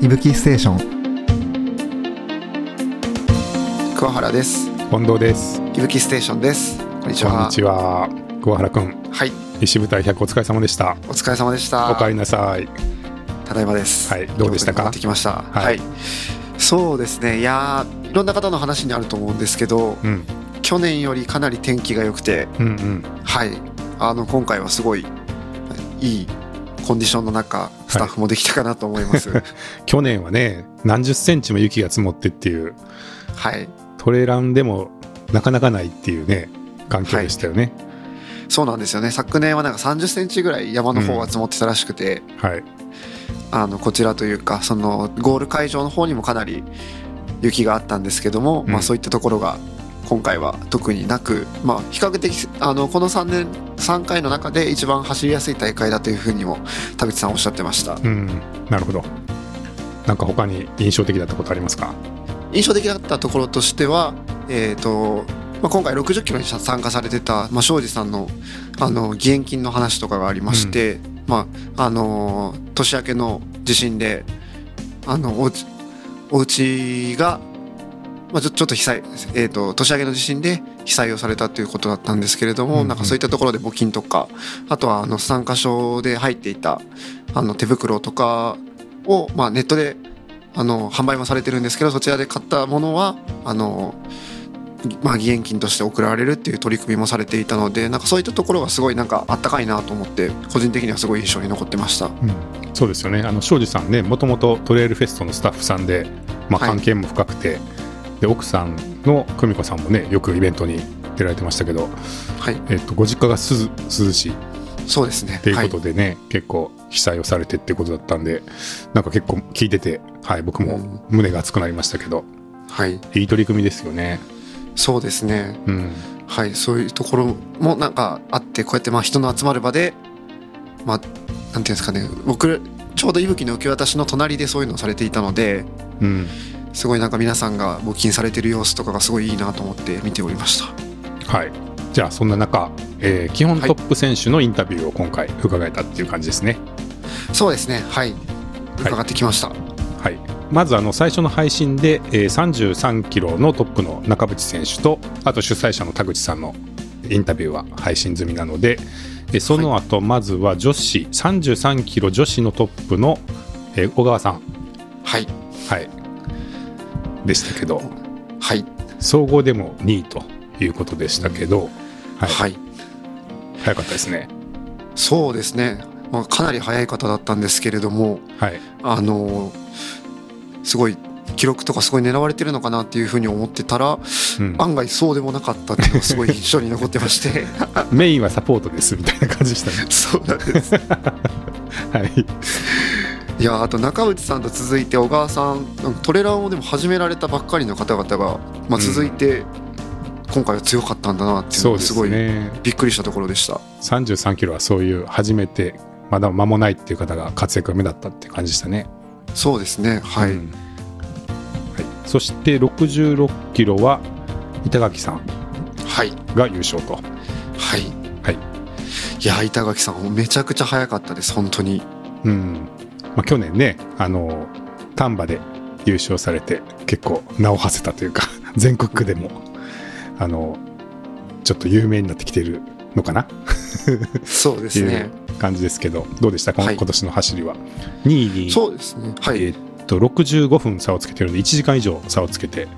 いぶきステーション。桑原です。近藤です。いぶきステーションです。こんにちは。こんにちは。桑原くん。はい。石舞台100お疲れ様でした。お疲れ様でした。お帰りなさい。ただいまです。はい。どうでしたか？戻ってきました。はい。はい、そうですね。いやーいろんな方の話にあると思うんですけどうん。去年よりかなり天気が良くてうんうん。はい。あの今回はすごいいいコンディションの中スタッフもできたかなと思います。はい、去年はね何十センチも雪が積もってっていう。トレランでもなかなかないっていうね環境でしたよね。そうなんですよね。昨年はなんか30センチぐらい山の方は積もってたらしくて、はい。あのこちらというかそのゴール会場の方にもかなり雪があったんですけども、うん。まあ、そういったところが今回は特になく、まあ、比較的あのこの3年3回の中で一番走りやすい大会だというふうにも田口さんおっしゃってました。うんなるほど。なんか他に印象的だったことありますか？印象的だったところとしては、えーとまあ、今回60キロに参加されてた、まあ、庄司さんのあの義援金の話とかがありまして、まああのー年明けの地震であのおうちお家が、まあ、ちょちょっと被災、えー、と年明けの地震で被災をされたということだったんですけれども、うんうん。なんかそういったところで募金とかあとはあの参加証で入っていたあの手袋とかを、まあ、ネットであの販売もされてるんですけどそちらで買ったものはあの、まあ、義援金として送られるっていう取り組みもされていたのでなんかそういったところがすごいなんかあったかいなと思って個人的にはすごい印象に残ってました。うん。そうですよね。あの庄司さんねもともとトレイルフェストのスタッフさんで、まあ、はい。関係も深くて、で奥さんの久美子さんもねよくイベントに出られてましたけど、はい、えっと、ご実家が涼涼しいそうですね。っていうことでね、結構被災をされてってことだったんでなんか結構聞いてて、はい、僕もうん。胸が熱くなりましたけど、はい、はい、いい取り組みですよね。そうですね。うん。はいそういうところもなんかあってこうやってまあ人の集まる場でまあなんていうんですかね。僕ちょうど息吹の受け渡しの隣でそういうのをされていたのでうんすごいなんか皆さんが募金されてる様子とかがすごいいいなと思って見ておりました。はい、じゃあそんな中、えー基本トップ選手のインタビューを今回伺えたっていう感じですね。そうですね。はい。伺ってきました。はい、まずあの最初の配信で、えー33キロのトップの中渕選手とあと主催者の田口さんのインタビューは配信済みなので、えーその後、まずは女子33キロ女子のトップの、えー小川さん、はい。はい、でしたけど。はい。総合でも2位ということでしたけど、はい。はい。早かったですね。そうですね、まあ、かなり早い方だったんですけれどもはい。あのすごい記録とかすごい狙われてるのかなっていうふうに思ってたらうん。案外そうでもなかったっていうのがすごい印象に残ってまして。メインはサポートですみたいな感じでしたね。そうなんです。はいいやあと中内さんと続いて小川さんトレランをでも始められたばっかりの方々が、まあ、続いて今回は強かったんだなっていうすのがすごいね。びっくりしたところでした。33キロはそういう初めてまだ間もないっていう方が活躍が目立ったって感じでしたね。そうですねはい、うん。はい、そして66キロは板垣さんはい。が優勝と。はい。はい。いや板垣さんめちゃくちゃ早かったです本当に。うんまあ、去年ねあの丹波で優勝されて結構名を馳せたというか 全国区でもあのちょっと有名になってきてるのかな？そうですね。感じですけどどうでした？か、はい。今年の走りは？2位にそうですね。はい、えーっと65分差をつけてるので1時間以上差をつけて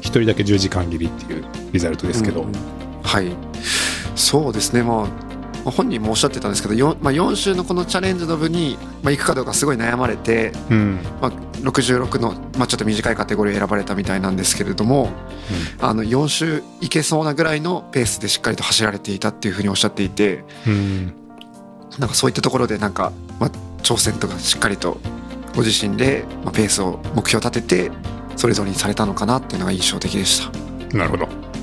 1人だけ10時間切りっていうリザルトですけど、うん。はい。そうですね。まあまあ本人もおっしゃってたんですけど 4,、まあ、4週のこのチャレンジの部に、まあ、行くかどうかすごい悩まれて、うんまあ、66の、まあ、ちょっと短いカテゴリーを選ばれたみたいなんですけれども、あの4週行けそうなぐらいのペースでしっかりと走られていたっていうふうにおっしゃっていてうんなんかそういったところでなんか、まあ、挑戦とかしっかりとご自身で、まあ、ペースを目標を立ててそれぞれにされたのかなっていうのが印象的でした。なるほど。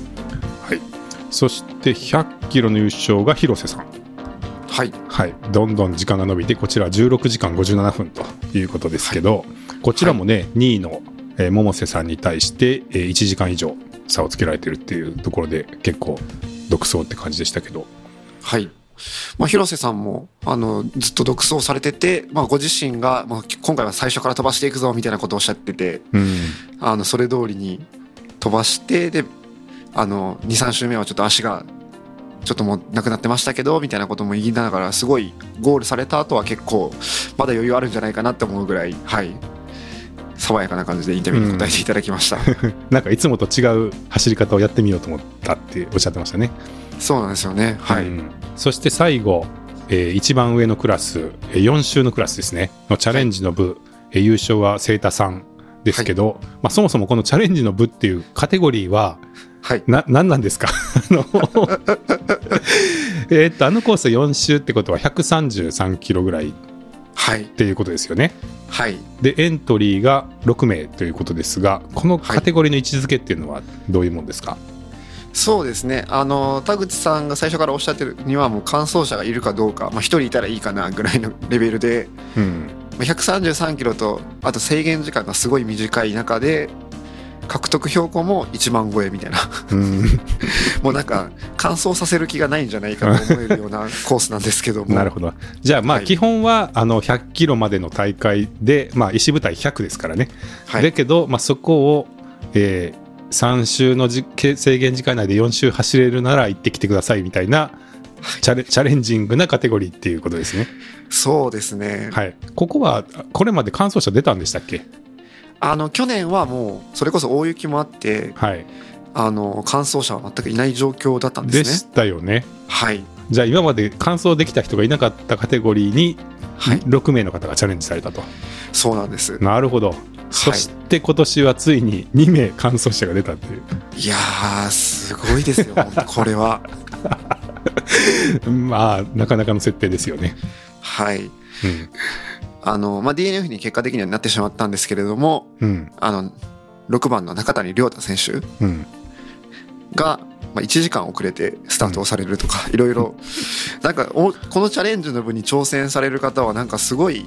はい。そして100キロの優勝が広瀬さん。はいはい。どんどん時間が伸びて、こちら16時間57分ということですけど、こちらもね、2位の、えー百瀬さんに対して、えー1時間以上差をつけられてるっていうところで結構独走って感じでしたけど、はいまあ、広瀬さんもあのずっと独走されてて、まあ、ご自身が、まあ、今回は最初から飛ばしていくぞみたいなことをおっしゃっててうんあのそれ通りに飛ばしてであの23周目はちょっと足がちょっともうなくなってましたけどみたいなことも言いながらすごいゴールされた後は結構まだ余裕あるんじゃないかなって思うぐらいはい。爽やかな感じでインタビューに答えていただきました、なんかいつもと違う走り方をやってみようと思ったっておっしゃってましたね。そうなんですよね。はい、うん。そして最後、えー一番上のクラス、えー4周のクラスですね、のチャレンジの部、えー優勝は清田さんですけど、まあ、そもそもこのチャレンジの部っていうカテゴリーは、はい。な、何なんですか？あの、えーっと、あのコース4周ってことは133キロぐらいっはい。ていうことですよね。はい。で、エントリーが6名ということですが、このカテゴリーの位置づけっていうのはどういうもんですか、そうですね。あの田口さんが最初からおっしゃってるにはもう完走者がいるかどうか、まあ、1人いたらいいかなぐらいのレベルでうん。まあ133キロとあと制限時間がすごい短い中で獲得標高も1万超えみたいなうん、もうなんか完走させる気がないんじゃないかと思えるようなコースなんですけどもなるほど。じゃあまあはい基本はあの100キロまでの大会で、まあ、石舞台100ですからね。はいだけど、まあ、そこを、え3周のじ制限時間内で4周走れるなら行ってきてくださいみたいなチャレチャレンジングなカテゴリーっていうことですね。そうですね、はい。ここはこれまで完走者出たんでしたっけ？あの去年はもうそれこそ大雪もあってはい。あの完走者は全くいない状況だったんでですねしたよね。はいじゃあ今まで完走できた人がいなかったカテゴリーにはい6名の方がチャレンジされたと。そうなんですなるほど。そして今年はついに2名完走者が出たっていう。いやーすごいですよこれは まあ、なかなかの設定ですよね。はいうん。あの、まあ、DNF に結果的にはなってしまったんですけれどもうん。あの6番の中谷亮太選手うん。が、まあ、1時間遅れてスタートをされるとか、いろいろなんかおこのチャレンジの部に挑戦される方はなんかすごい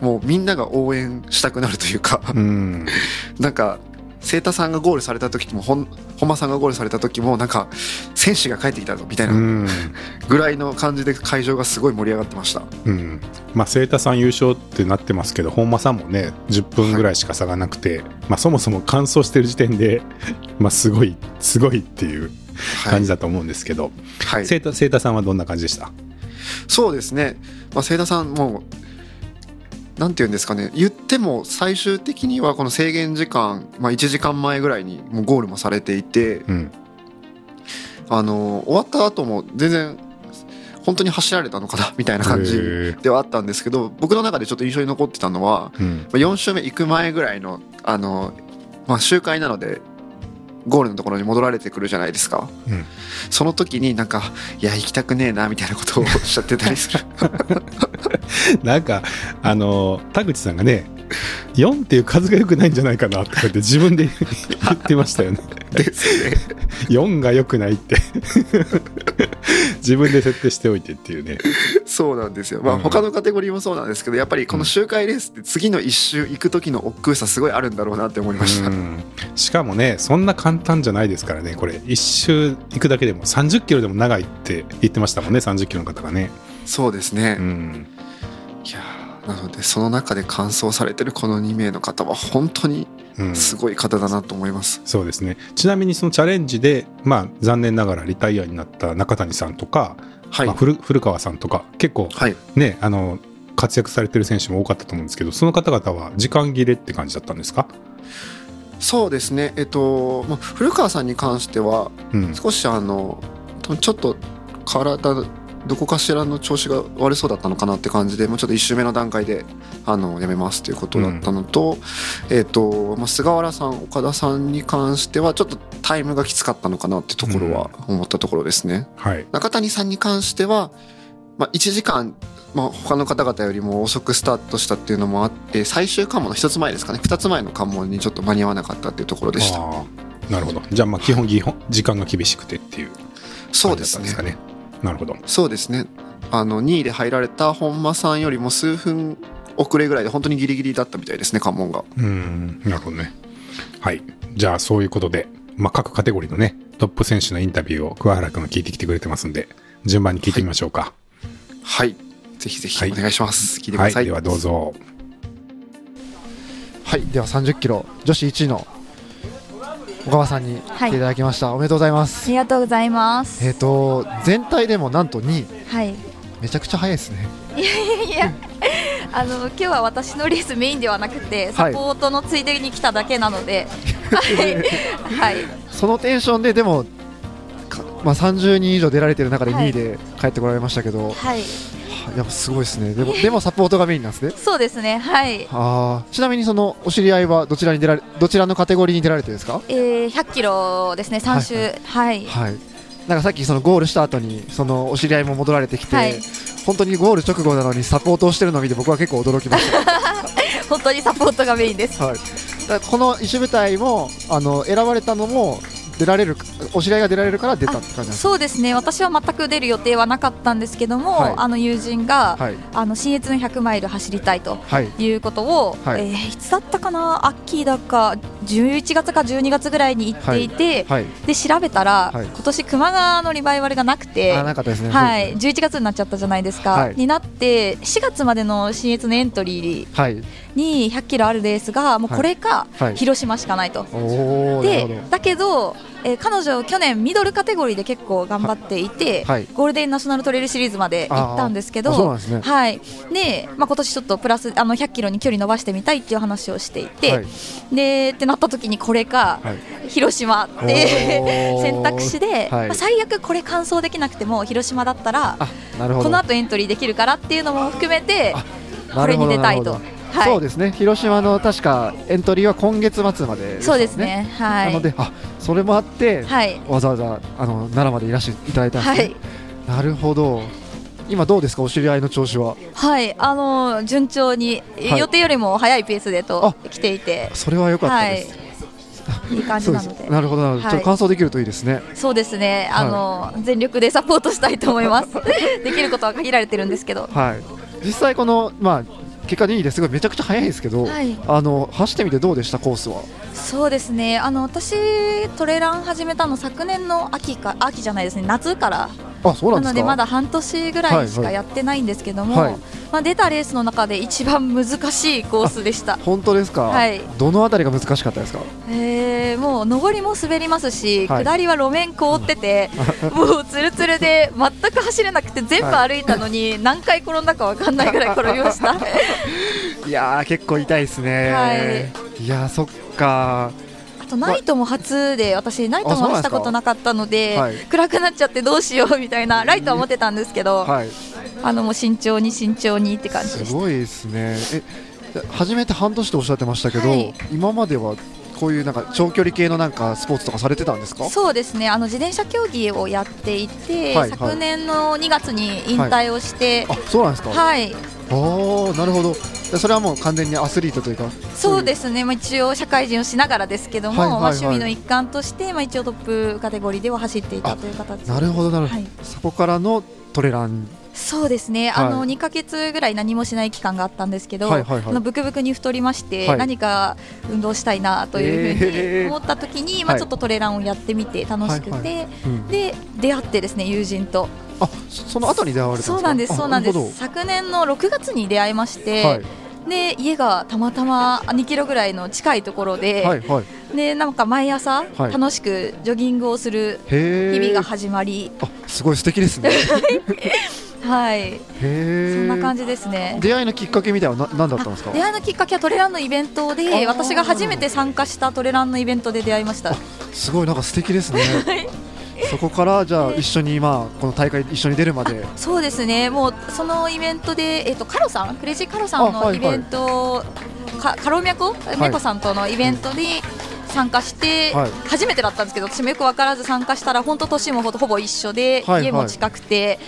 もうみんなが応援したくなるというか、うん。なんか清田さんがゴールされた時も本本間さんがゴールされた時もなんか選手が帰ってきたぞみたいうなん。ぐらいの感じで会場がすごい盛り上がってました。うん。まあ、清田さん優勝ってなってますけど、本間さんもね、10分ぐらいしか差がなくて、まあ、そもそも完走してる時点で、まあ、すごい、すごいっていうはい。感じ、だと思うんですけど、はい、清田、清田さんはどんな感じでした？そうですね、まあ、清田さんもなんて言うんですかね言っても最終的にはこの制限時間、まあ、1時間前ぐらいにもうゴールもされていてうん。あの終わった後も全然本当に走られたのかな みたいな感じではあったんですけど僕の中でちょっと印象に残ってたのはうん。まあ4周目行く前ぐらいのあの、まあ、周回なのでゴールのところに戻られてくるじゃないですかうん。その時になんか「いや行きたくねえな」みたいなことをおっしゃってたりする なんか、あの、田口さんがね、4っていう数が良くないんじゃないかなとか言って自分で 言ってましたよね。ですね4が良くないって自分で設定しておいてっていうね。そうなんですよ。まあうん他のカテゴリーもそうなんですけど、やっぱりこの周回レースって次の一周行く時の億劫さすごいあるんだろうなって思いました。うんしかもね、そんな簡単じゃないですからね、これ、一周行くだけでも30キロでも長いって言ってましたもんね、30キロの方がね。そうですね。うん、なのでその中で完走されてるこの2名の方は本当にうんすごい方だなと思います。そうですね。ちなみにそのチャレンジで、まあ、残念ながらリタイアになった中谷さんとか、はい。まあ、古古川さんとか、結構はい。ね、あの、活躍されてる選手も多かったと思うんですけど、その方々は時間切れって感じだったんですか？そうですね。えっと、まあ、古川さんに関してはうん。少しあのちょっと体どこかしらの調子が悪そうだったのかなって感じでもうちょっと1周目の段階であのやめますということだったのと,、えっとまあ、菅原さん岡田さんに関してはちょっとタイムがきつかったのかなってところは思ったところですね。はい。中谷さんに関しては、まあ、1時間、まあ、他の方々よりも遅くスタートしたっていうのもあって最終関門の1つ前ですかね2つ前の関門にちょっと間に合わなかったっていうところでした。なるほど。じゃあ、まあ、基本、基本時間が厳しくてっていうそうですねなるほど。そうですねあの2位で入られた本間さんよりも数分遅れぐらいで本当にギリギリだったみたいですね関門がうん、なるほどね。はい。じゃあ、そういうことで、まあ、各カテゴリーのね、トップ選手のインタビューを桑原君が聞いてきてくれてますんで、順番に聞いてみましょうか。はい。ぜひぜひはいお願いします。聞いてくはい、ださい。ではどうぞ。はい、では30キロ女子1位の小川さんに来てい。ただきました、おめでとうございます。ありがとうございます。えっ、と全体でもなんと2位。はい。めちゃくちゃ速いですね。いや、あの今日は私のレースメインではなくて、サポートのついでに来ただけなので、はい、はい、そのテンションででもかまあ、30人以上出られてる中で2位で帰ってこられましたけど、ははい、やっぱすごいですね。でもでもサポートがメインなんですね。そうですね、はい。あー。ちなみにそのお知り合いはどちらに出られどちらのカテゴリーに出られてるんですか？えー、100キロですね、3周、はい、はい。なんかさっきそのゴールした後にそのお知り合いも戻られてきて、はい。本当にゴール直後なのにサポートをしてるのを見て僕は結構驚きました。本当にサポートがメインです。はい、この石舞台もあの選ばれたのも出られるお知り合いが出られるから出たって感じそうですね、私は全く出る予定はなかったんですけども、はい。あの友人が、はい。あの新越の100マイル走りたいとはい。いうことを、はい。えーいつだったかな、秋だか11月か12月ぐらいに行っていて、はい。で調べたら、はい。今年球磨川のリバイバルがなくて。あなかね。はい、11月になっちゃったじゃないですか、はい。になって4月までの新越のエントリーはい。に100キロあるレースがもうこれかはい。広島しかないと、でだけど、えー彼女去年ミドルカテゴリーで結構頑張っていて、はい。ゴールデンナショナルトレイルシリーズまで行ったんですけあーあそうなどんですね。はい。でまあ、今年ちょっとプラスあの100キロに距離伸ばしてみたいっていう話をしていて、はい。でってなった時にこれか、はい。広島って 選択肢で、はい。まあ、最悪これ完走できなくても広島だったらこの後エントリーできるからっていうのも含めてあこれに出たいとはい。そうですね。広島の確かエントリーは今月末までそうですね。はないのであそれもあって、はい。わざわざあの奈良までいらしていただいたんですね、はい。なるほど。今どうですか？お知り合いの調子は？はい。あの順調に、はい。予定よりも早いペースでと来ていて。それは良かったはいです、い。い感じなので。す。なるほどなるほど、はい。ちょっと完走できるといいですね。そうですね。あの、全力でサポートしたいと思います。できることは限られてるんですけど。はい。実際このまあ結果2位ですごいめちゃくちゃ速いですけど、はい。あの走ってみてどうでした？コースは。そうですね。あの私トレラン始めたの昨年の秋か秋じゃないですね。夏からあそうなですか？なんのでまだ半年ぐらいしかやってないんですけども、はい。まあ、出たレースの中で一番難しいコースでした。本当ですか、はい。どのあたりが難しかったですか？えー、もう上りも滑りますし、はい。下りは路面凍ってて、もうつるつるで全く走れなくて全部歩いたのに何回転んだか分かんないぐらい転びました。いやー結構痛いですね、、はい。やーそっかあとナイトも初で私ナイトも走ったことなかったのではい。暗くなっちゃってどうしようみたいなライトは持ってたんですけど、はい。あのもう慎重に慎重にって感じです。ごいですね。え初めて半年とおっしゃってましたけど、はい。今まではこういうなんか長距離系のなんかスポーツとかされてたんですか？そうですね。あの自転車競技をやっていて、はいはい。昨年の2月に引退をして、あそうなんですか、はい、あーなるほど。でそれはもう完全にアスリートというか？そうですね、まあ、一応社会人をしながらですけども、はいはいはい。まあ、趣味の一環として、まあ、一応トップカテゴリーでは走っていたという形なるほどなるほど、はい。そこからのトレランそうですね、はい。あの2か月ぐらい何もしない期間があったんですけど、はいはいはい。あのブクブクに太りまして、はい。何か運動したいなというふうえー。に思った時に、まあ、はい。ちょっとトレランをやってみて楽しくて、はいうん。で出会ってですね友人と。あそその後に出会われたんですか？そうなんですあそうなんです。昨年の6月に出会いまして、はい。で家がたまたま2キロぐらいの近いところで、はいはい。でなんか毎朝はい。楽しくジョギングをする日々が始まり、あすごい素敵ですね はい、へえそんな感じですね。出会いのきっかけみたいなな何だったんですか？出会いのきっかけはトレランのイベントで私が初めて参加したトレランのイベントで出会いました。すごいなんか素敵ですね。そこからじゃあ一緒にまあこの大会一緒に出るまで。そうですね。もうそのイベントで、えっとカロさん？クレイジーカロさんのイベント、かカロミャコ？メコさんとのイベントに参加して、はい。初めてだったんですけど私もよく分からず参加したら本当年もほほぼ一緒で、はいはい。家も近くて。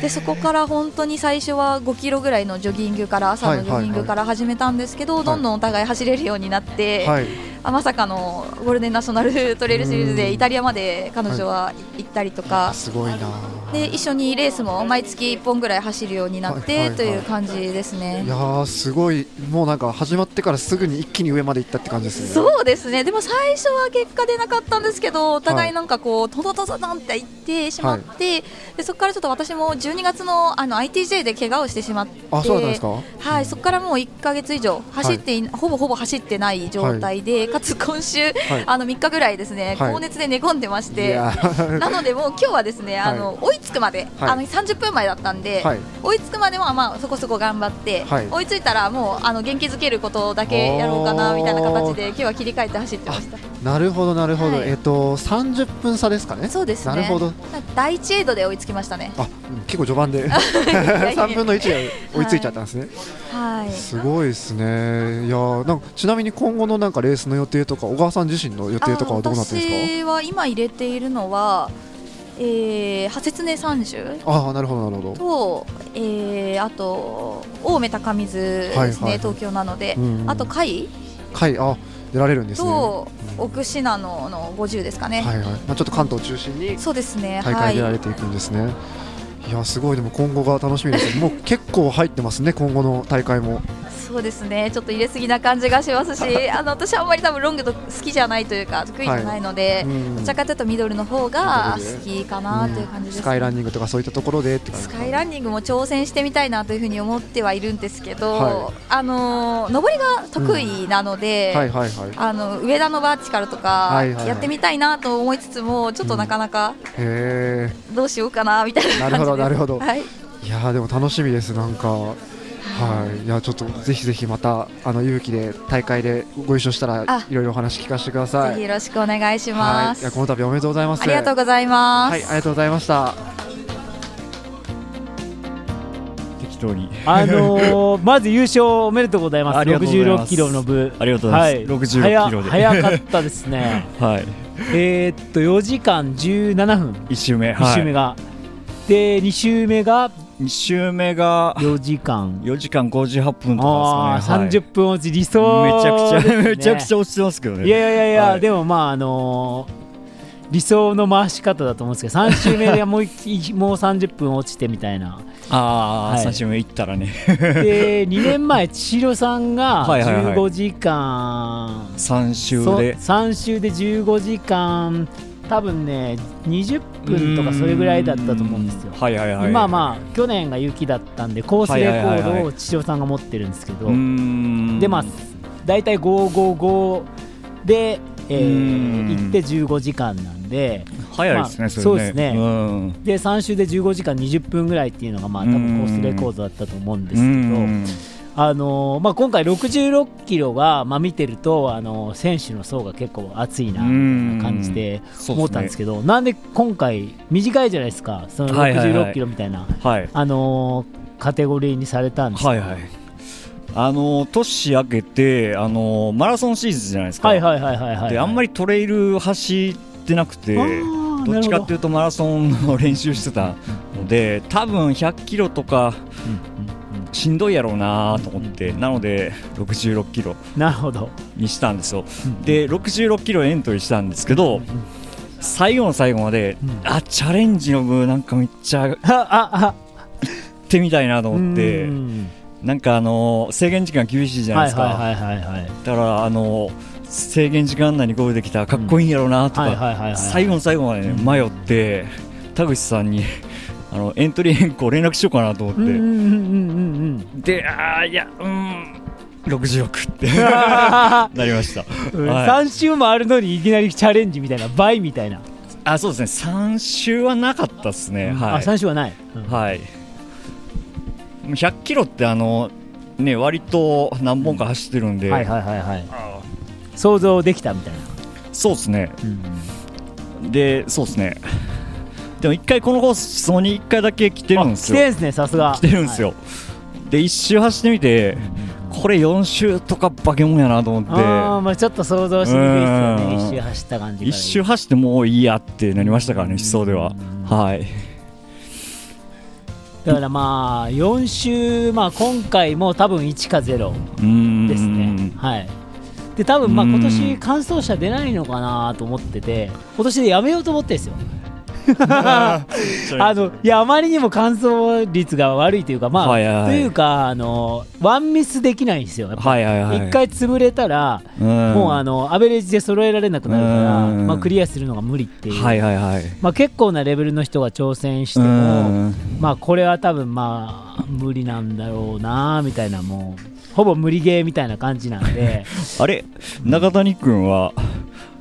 でそこから本当に最初は5キロぐらいのジョギングから朝のジョギングから始めたんですけど、どんどんお互い走れるようになって、はいあまさかのゴールデンナショナルトレイルシリーズでイタリアまで彼女は行ったりとか、すごいな。で一緒にレースも毎月1本ぐらい走るようになって、はいはいはいという感じですね。いや。ーすごいもうなんか始まってからすぐに一気に上まで行ったって感じですね。そうですね。でも最初は結果出なかったんですけどお互いなんかこうトドトドドンっていってしまって、でそこからちょっと私も12月のあの ITJ で怪我をしてしまってあそうなんですか？はい、そこからもう1か月以上走ってい、ほぼほぼ走ってない状態で、かつ今週、あの3日ぐらいですね、はい。高熱で寝込んでましいて、なのでもう今日はですね、あの追いつくまで、はい。あの30分前だったんで、はい。追いつくまではまあそこそこ頑張って、はい。追いついたらもうあの元気づけることだけやろうかなみたいな形で今日は切り替えて走ってました。なるほどなるほど、はい。えっ、と30分差ですかね？そうですね。なるほど。第一エイドで追いつきましたね。あ結構序盤で いやいや3分の1で追いついちゃったんですね、はい。すごいですね。いやーなんかちなみに今後のなんかレースの予定とか小川さん自身の予定とかはどうなってるんです私は今入れているのは、えー、派切ね三十かああなるほどなるほど。と、えー、あと青梅高水ですね、はいはい。はい東京なので、うんあと甲斐はいあ出られるんですね。と奥信濃の50ですかね、はいはい。まあ、ちょっと関東を中心にそうですね大会出られていくんですね、い、やすごい。でも今後が楽しみです。もう結構入ってますね今後の大会もそうですね。ちょっと入れすぎな感じがしますし あの私はあんまり多分ロングと好きじゃないというか得意じゃないので、うん。どちらかというとミドルの方が好きかなという感じです、スカイランニングとかそういったところでスカイランニングも挑戦してみたいなというふうに思ってはいるんですけど、はあの上りが得意なので、はいはいはい。あの上田のバーチカルとかはいはいはい。やってみたいなと思いつつもちょっとなかなかへどうしようかなみたいな感じなるほどなるほど。はい、えいやーでも楽しみですなんかはい。いやちょっとぜひぜひまたあの勇気で大会でご一緒したらあ。いろいろお話聞かせてください。ぜひよろしくお願いしはい。いやます、この度おめでとうございます。ありがとうございます、はいありがとうございました。適当に。あのー、まず優勝おめでとうございます。ありがとうございます。66キロの部。ありがとうございます。66キロで。早早かったですね。はい。えーっと4時間17分。1周目。1周目が、で2周目が2周目が4時間。4時間58分とかですね、30分落ち理想はい、めちゃくちゃ、めちゃくちゃ落ちてますけどね。いやいやいやはい。でもまああのー理想の回し方だと思うんですけど3周目でもう一 もう30分落ちてみたいな。ああ、はい。3周目行ったらね。で2年前千尋さんがはいはいはい。15時間。3周そうで3周で15時間多分ね20分とかそれぐらいだったと思うんですよ。はいはいはい。まあまあ去年が雪だったんでコースレコードを千代さんが持ってるんですけど、でまあ大体555で、えーうん。行って15時間なんで早いですね、まあそうですね。うん。で3周で15時間20分ぐらいっていうのがまあ多分コースレコードだったと思うんですけど、うんあのーまあ、今回66キロが、まあ、見てると、あのー選手の層が結構熱いなうん。感じで思ったんですけど、なんで今回短いじゃないですかそのはいはいはい。66キロみたいな、はい。あのーカテゴリーにされたんですかはいはい。あの年明けてあのマラソンシーズンじゃないですか、はいはいはいはいはいであんまりりトレイル走ってなくてど。っちかっていうとマラソンの練習してたので多分100キロとかしんどいやろうなと思ってなので66キロなるほど。にしたんですよ。で66キロエントリーしたんですけど最後の最後までうん。あチャレンジの部なんかめっちゃ行っあ。あてみたいなとあ思ってうん。なんかあの制限時間厳しいじゃないですか、はいはいはいだからあの制限時間内にゴールできたらかっこいいんやろうなとか最後の最後まで、迷って田口さんにあのエントリー変更連絡しようかなと思って、うんうんであーいやうん66ってう んなりました。はい。3周もあるのにいきなりチャレンジみたいな倍みたいな、あそうですね。3周はなかったですね、あはい、3周はない、うん。はい。100キロってあのね割と何本か走ってるんで、はいはいはいはい。想像できたみたいな、そうですね。うんでそうですねでも一回このコースそに1回だけ来てるんですよ。あ来てんすねさすが来てるんですよ、で1周走ってみてこれ4周とか化け物やなと思って。ああまあちょっと想像しにくいですようん。ね一周走った感じから1周走ってもういいやってなりましたからね思想では。うん。はい。だからまあ4周まあ今回も多分1か0うーんですね。はい。で多分まあうん。今年完走者出ないのかなと思ってて今年でやめようと思ってですよ あのいやあまりにも完走率が悪いというかまあ、はいはい。はいというかあのワンミスできないんですよやっぱ。はいはい回潰れたら、うん。もうあのアベレージで揃えられなくなるから、うん。まあ、クリアするのが無理っていう、はいはいはい。まあ、結構なレベルの人が挑戦してうも、ん。まあこれは多分まあ無理なんだろうなみたいなもうほぼ無理ゲーみたいな感じなんで。あれ？中谷君は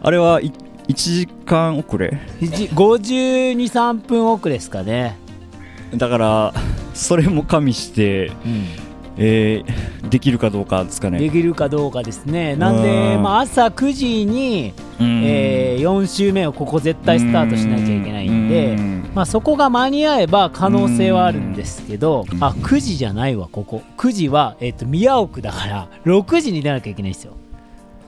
あれはい1時間遅れ。523分遅れですかね、だからそれも加味して、えーできるかどうかですかでねきるかどうかですね。なんで、うん。まあ、朝9時に、うん。え4週目をここ絶対スタートしなきゃいけないんで、うん。まあ、そこが間に合えば可能性はあるんですけど、あ9時じゃないわここ。9時は、えっと宮奥だから6時に出なきゃいけないんですよ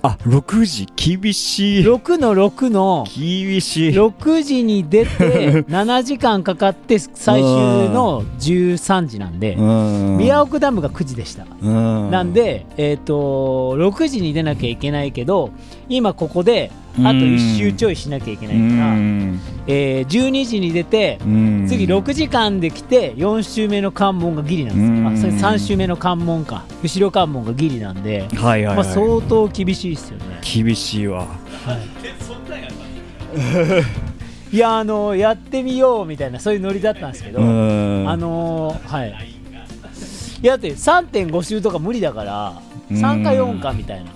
あ6時？厳しい。6の6の。厳しい。6時に出て 7時間かかって最終の13時なんでうん。宮奥ダムが9時でした。うん。なんで、えっと6時に出なきゃいけないけど今ここであと1周ちょいしなきゃいけないから、うん。えー12時に出てうん。次6時間で来て4周目の関門がギリなんです。あそれ3周目の関門か。後ろ関門がギリなんで、はいはい、はい。まあ、相当厳しいですよね。厳しいわ。い。やあのやってみようみたいなそういうノリだったんですけど、うん。あのーはい。いやだって3.5周とか無理だから3か4かみたいな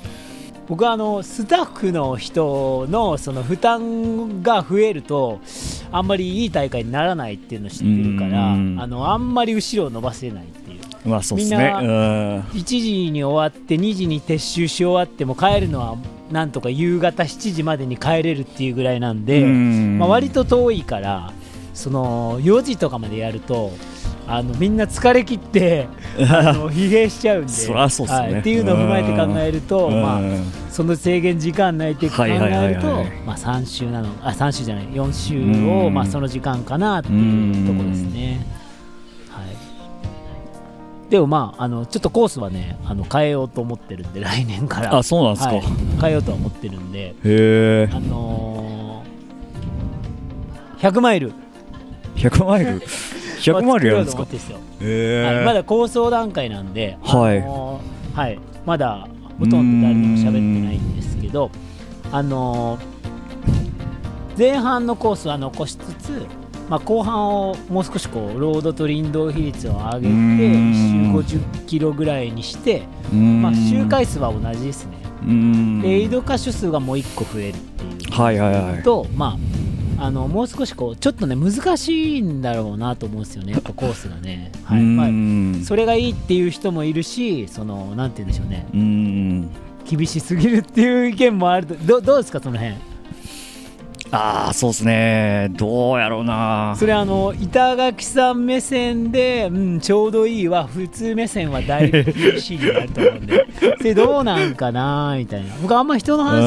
僕はあのスタッフの人のその負担が増えるとあんまりいい大会にならないっていうのを知ってるからあうん。のあんまり後ろを伸ばせないっていう。まあそうですみんなねうん。1時に終わって2時に撤収し終わっても帰るのはなんとか夕方7時までに帰れるっていうぐらいなんで、うん。まあ、割と遠いからその4時とかまでやるとあのみんな疲れ切って あの疲弊しちゃうんで。そそうっすね。はい。っていうのを踏まえて考えると、うん。まあ、その制限時間内で考えると、はいはいはいはい。まあ、3週なのあ3週じゃない4週を、うん。まあ、その時間かなっていうところですね。はい。でもまああのちょっとコースはねあの変えようと思ってるんで 来年から。あそうなんですか、はい。変えようとは思ってるんで。へえあのー、100マイル。100マイル？100マイルやるんですか。えはい、まだ構想段階なんで、はい。あのーはい、まだほとんど誰にも喋ってないんですけど、あのー前半のコースは残しつつ、まあ、後半をもう少しこうロードと林道比率を上げてうん。1周50キロぐらいにして、うん。まあ、周回数は同じですね。うん。で、移動箇所数がもう1個増えるっていう。はいはいはい。と、まあ、あのもう少しこうちょっとね難しいんだろうなと思うんですよね、やっぱコースがね。はい。まあうんそれがいいっていう人もいるし、そのなんて言うんでしょうね、うん。厳しすぎるっていう意見もあると、どどうですか、その辺？ああそうですね。どうやろうな。それあの板垣さん目線で、うん、ちょうどいいわ、普通目線はだいぶ厳しいになると思うんで、それどうなんかなみたいな、僕、あんま人の話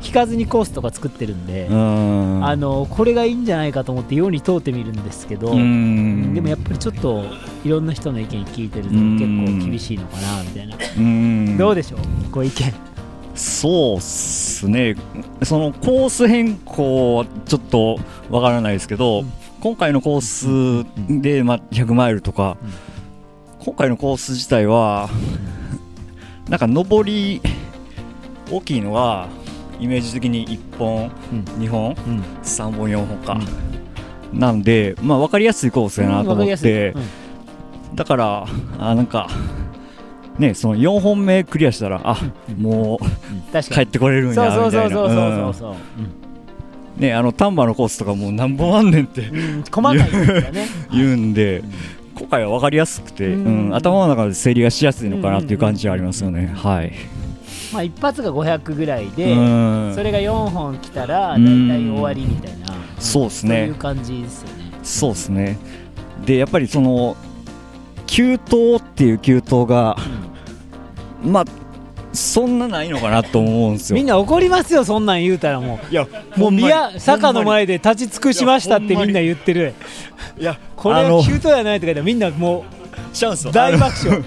聞かずにコースとか作ってるんで。うん。あのこれがいいんじゃないかと思って世に通ってみるんですけど、うん。でもやっぱりちょっといろんな人の意見聞いてるとうん結構厳しいのかなみたいな、うん。どうでしょうご意見そうっすね。そのコース変更はちょっとわからないですけど、うん。今回のコースで、まあ、100マイルとか、うん。今回のコース自体はなんか上り大きいのはイメージ的に1本、2本、うん。3本4本か、なんで、まあ、分かりやすいコースやなと思って、うん。だからあなんかねその4本目クリアしたらあもう帰ってこれるんやみたいなそうそう。そううん。そうねあの丹波のコースとかもう何本あんねんって。うん。うん細かいですよね。言うんで今回は分かりやすくて、うん。うん。頭の中で整理がしやすいのかなっていう感じはありますよね、はい、まあ一発が500ぐらいでうん。それが4本来たら大うん体終わりみたいな。そうっすね。そういう感じですよね。そうですね。でやっぱりその急登っていう急登がまあそんなないのかなと思うんですよ。みんな怒りますよそんなん言うたらもいやうもう宮坂の前で立ち尽くしましたってみんな言ってる。いやこれは急登やないとか言みんなもうんですよう大爆笑。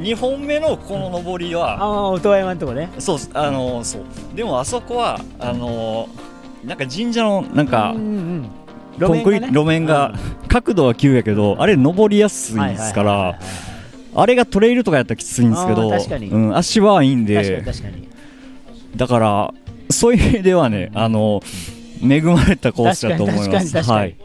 2 本目のこの上りはああ音羽山のとこね。そうあのそう。でもあそこはあのなんか神社のなんかうんうんコンクリート路面が角度は急やけどあれ登りやすいですからあれがトレイルとかやったらきついんですけどうん、足はいいんでだからそういう意味ではねあの恵まれたコースだと思います。はい。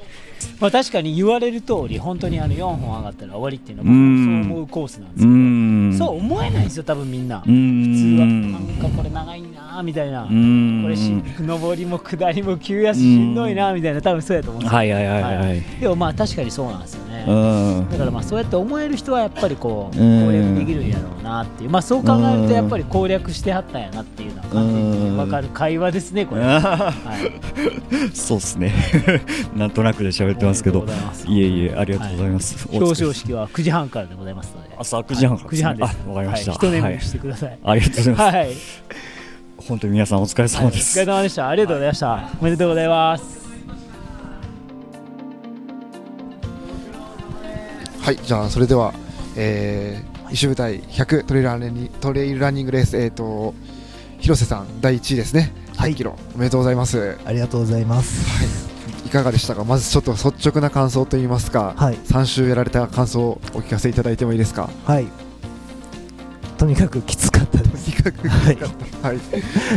まあ確かに言われる通り本当にあの4本上がったら終わりっていうのはうん。そう思うコースなんでうすけど。ん。そう思えないんですよ多分みんな。う普通は。んなんかこれ長いなみたいな。うん。これし上りも下りも急やししんどいなみたいな。多分そうやと思うんですよ。はいはいはいはい。でもまあ確かにそうなんですよね。うん。だからまあそうやって思える人はやっぱりこううん。攻略できるんやろうなっていう。まあそう考えるとやっぱり攻略してはったんやなっていうのは完全に分かる会話ですねこれ。はい。そうっすね。なんとなくで喋ってますけど。いえいえありがとうございます、お疲れ表彰式は9時半からでございますので。朝9時半から9時半です。あわかりました。はい、一してください。ありがとうございます、はい本当に皆さんお疲れ様です、お疲れ様でした。ありがとうございました。おめでとうございます。はいじゃあそれでは、えー、石舞台100トレイルランニングトレイルランニングレースえっ、と広瀬さん第1位ですね。100キロ、おめでとうございます。ありがとうございます。い。かがでしたか？まずちょっと率直な感想といいますか、はい。3周やられた感想をお聞かせいただいてもいいですか？はい。とにかくきつかったです。とにかくはい。はい、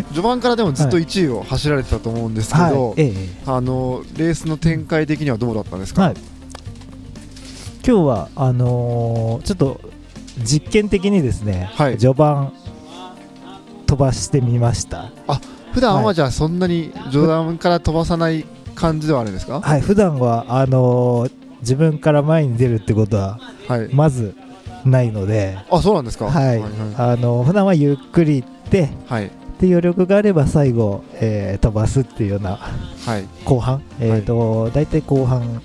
序盤からでもずっと1位を走られてたと思うんですけど、はい。ええ。あのレースの展開的にはどうだったんですか、はい。今日はあのーちょっと実験的にですね、はい序盤飛ばしてみました。普段ははいじゃあそんなに序盤から飛ばさない感じではあるんですか？はい。普段はあのー自分から前に出るってことははいまずないので、あそうなんですか？はい。はいあの普段はゆっくり行って。はい。で余力があれば最後、えー飛ばすっていうようなはい。後半、えーと大体後半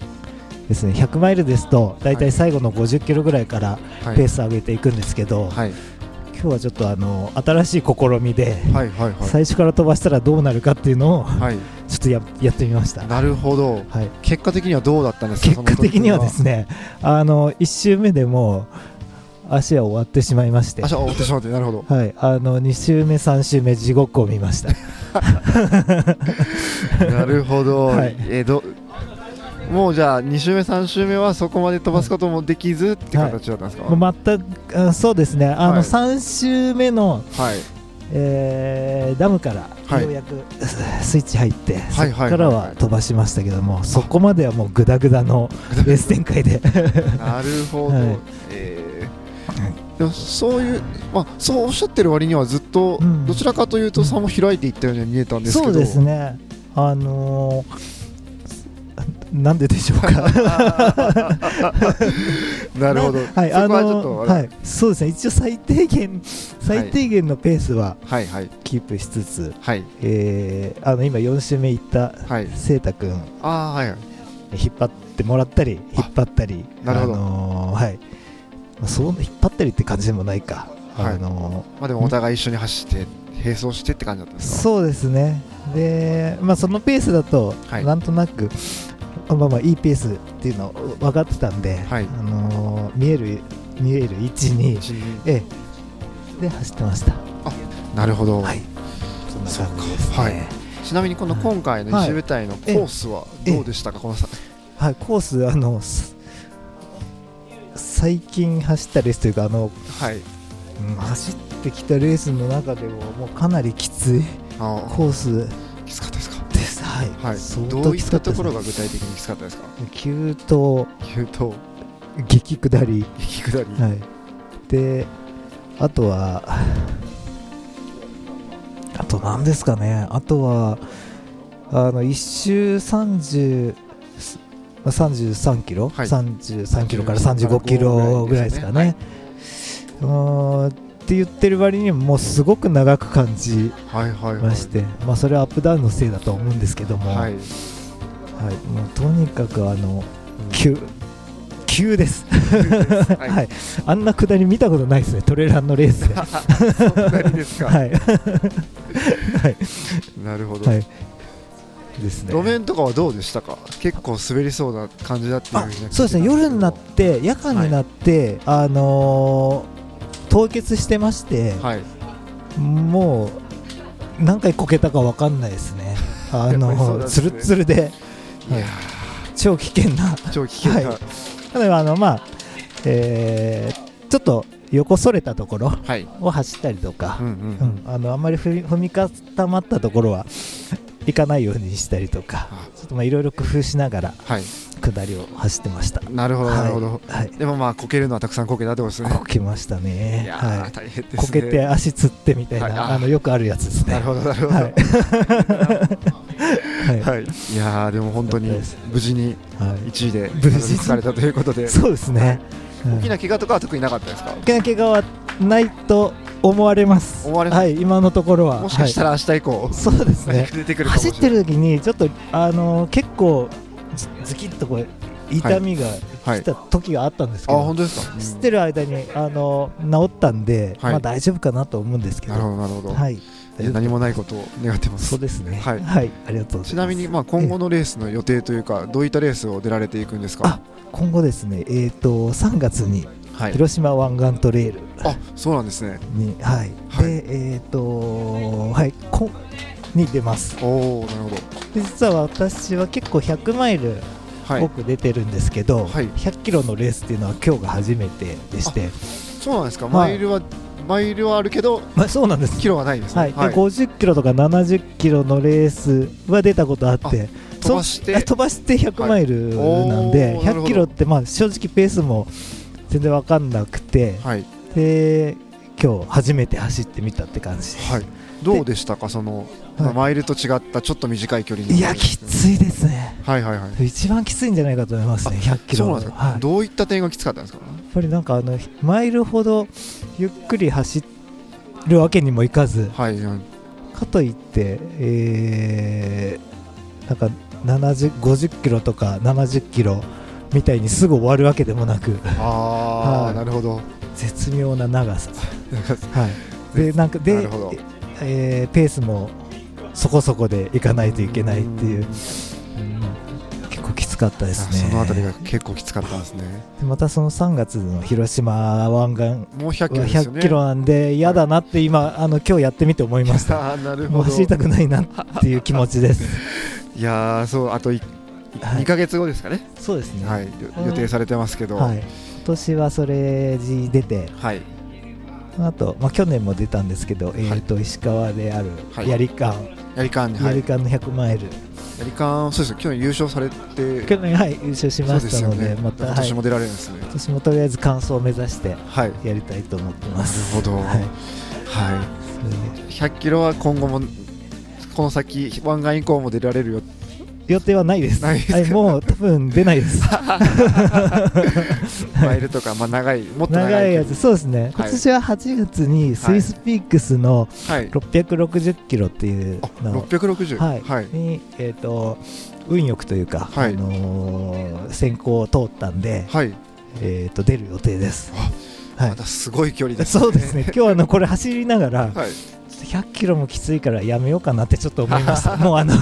ですね。100マイルですと大体最後の50キロぐらいからはい。ペース上げていくんですけど、はい。今日はちょっとあの新しい試みで、はいはいはい。最初から飛ばしたらどうなるかっていうのをはい。ちょっとややってみました。なるほど。はい、結果的にはどうだったんですか？結果的にはですねあの1周目でもう足は終わってしまいまして。足を折ってしまってなるほど。はい、あの2周目、3周目地獄を見ました。なるほど、はい。えーどもうじゃあ2周目3周目はそこまで飛ばすこともできずって形だったんですか、もう全くあそうですね、あのはい。3周目の、はい。えーダムからはい。ようやく スイッチ入って、はいはいそこからは飛ばしましたけども、そこまではもうグダグダのレース展開で、なるほど、はい。えーでもそういう、まあ、そうおっしゃってる割にはずっと、うん。どちらかというと差も開いていったように見えたんですけど。そうですね、あのーなんででしょうか。なるほど、はい、そこはちょっのとあれ。はい、そうですね、一応最低限、最低限のペースははい。はい。キープしつつ、はい。えーあの今4周目行ったはい。セイタ君ああはい。はい引っ張ってもらったり引っ張ったりなるほど。あのーはいまあそう引っ張ったりって感じでもないか、はい。あのまあでもお互い一緒に走って並走してって感じだったんーですか？そうですね。でまあそのペースだと、はい。なんとなくまあまあいいペースっていうの分かってたんで、はい。あのー見える見える位置に一二ええ。で走ってました。なるほど、はい。そんな感じですね。はい。ちなみにこの今回の石舞台のコースはどうでしたか、このさはい、コースあのす最近走ったレースというかあのはいうん走ってきたレースの中でももうかなりきついあコースきつかったですか？です。はい。はい相当どういっきつかったですたところが具体的にきつかったですか？急と急と激下り。激下り、はい。で、あとは、あと何ですかね。あとは、あの、1周30、まあ33キロ、はい。33キロから35キロぐらいですかね。うーん。って言ってる割にももうすごく長く感じはいはいはい。まして、まあ、それはアップダウンのせいだと思うんですけども、ははい。いもうとにかくあの急急です、はい。はい、あんな下り見たことないですね、トレランのレースで。そんなにですか、はい、なるほど、はいですね。路面とかはどうでしたか？結構滑りそうな感じだったんそうですね、夜になっけて、夜間になって、あのー凍結してまして、はい。もう何回こけたかわかんないですね。あのつるつるで、いや超危険な。ー超危険な。はい。例えばあのまあ、えーちょっと横それたところはい。を走ったりとかうん、うん。うん。あのあんまり踏み踏み固まったところは行かないようにしたりとかあちょっとまあいろいろ工夫しながらはい。下りを走ってました。なるほどなるほど、はい、はいでもまあこけるのはたくさんこけたってことですね。こけましたね。はい。大変こけて足つってみたいな、はい。ああのよくあるやつですね。なるほどなるほど、はい。はい。はい、いやーでも本当に無事にはい1位で無事に。疲れたということで。そうですね、うん大きな怪我とかは特になかったですか？大きな怪我はないと思われます。思われます。はい今のところは。もしかしたら明日以降、はい、そうですね。走ってる時にちょっとあの結構ズズキッとこう痛みがはい。来た時があったんですけど、あ本当ですか、走ってる間にあの治ったんで、はい。まあ大丈夫かなと思うんですけど。なるほどなるほど、はい。何もないことを願ってます。そうですね。はい。ありがとうございます。ちなみにまあ今後のレースの予定というかどういったレースを出られていくんですか？あ今後ですね。えっ、と3月にはい。広島湾岸トレイルあそうなんですね。にはい、はい。でえっ、とはいこに出ます。おおなるほど。で実は私は結構100マイルはい。多く出てるんですけど、はい。100キロのレースっていうのは今日が初めてでして。そうなんですか、はい。マイルはマイルはあるけどまあ、そうなんです。キロはないですね。はい、で50キロとか70キロのレースは出たことあって飛ばして。そ飛ばして100マイルなんおで、ーなるほど。100キロってまあ正直ペースも全然分かんなくてはい。で今日初めて走ってみたって感じ。です、はい。どうでしたか？その、はい。まあマイルと違ったちょっと短い距離のいやきついですね。はいはいはい。一番きついんじゃないかと思いますね100キロそうなんですか、はい、やっどういった点がきつかったんですか？ぱりなんかあのマイルほどゆっくり走るわけにもいかずはいはい。かといって、えー、なんか70 50キロとか70キロみたいにすぐ終わるわけでもなく。ああ、はい。なるほど。絶妙な長さ、はい、でなんかなでえーペースもそこそこでいかないといけないっていう、んうん。結構きつかったですね。そのあたりが結構きつかったんですね。でまたその3月の広島湾岸。もう100キロね100キロなんで嫌だなって今あの今日やってみて思いました。あーなるほど。走りたくないなっていう気持ちです。いやーそうあといはい2ヶ月後ですかね。そうですね。はい。よ予定されてますけど。はい、今年はそれに出て、はい。あと、まあ、去年も出たんですけど、えー、と石川であるはい。やりかん、やりかんやりかんの100マイル、やりかんそうですよ。去年優勝されて。去年、はい、優勝しましたので、また、はい、今今年も出られるんですね。年もとりあえず完走を目指してはい。やりたいと思ってなるます。ほど。はい、はい。それで100キロは今後もこの先湾岸以降も出られるよ予定はないです。ないですか？はい、もう多分出ないです。マイルとかまあ長いもっと長いやつ、そうですね、今年は8月にスイスピックスのはい。660キロっていうあのを660はい。はい。に、えー、と運よくというか、はい。あのー選考を通ったんで、はい。えー、と出る予定です。はい。またすごい距離ですそうですね、今日あのこれ走りながら、はい100キロもきついからやめようかなってちょっと思いました、もうあの、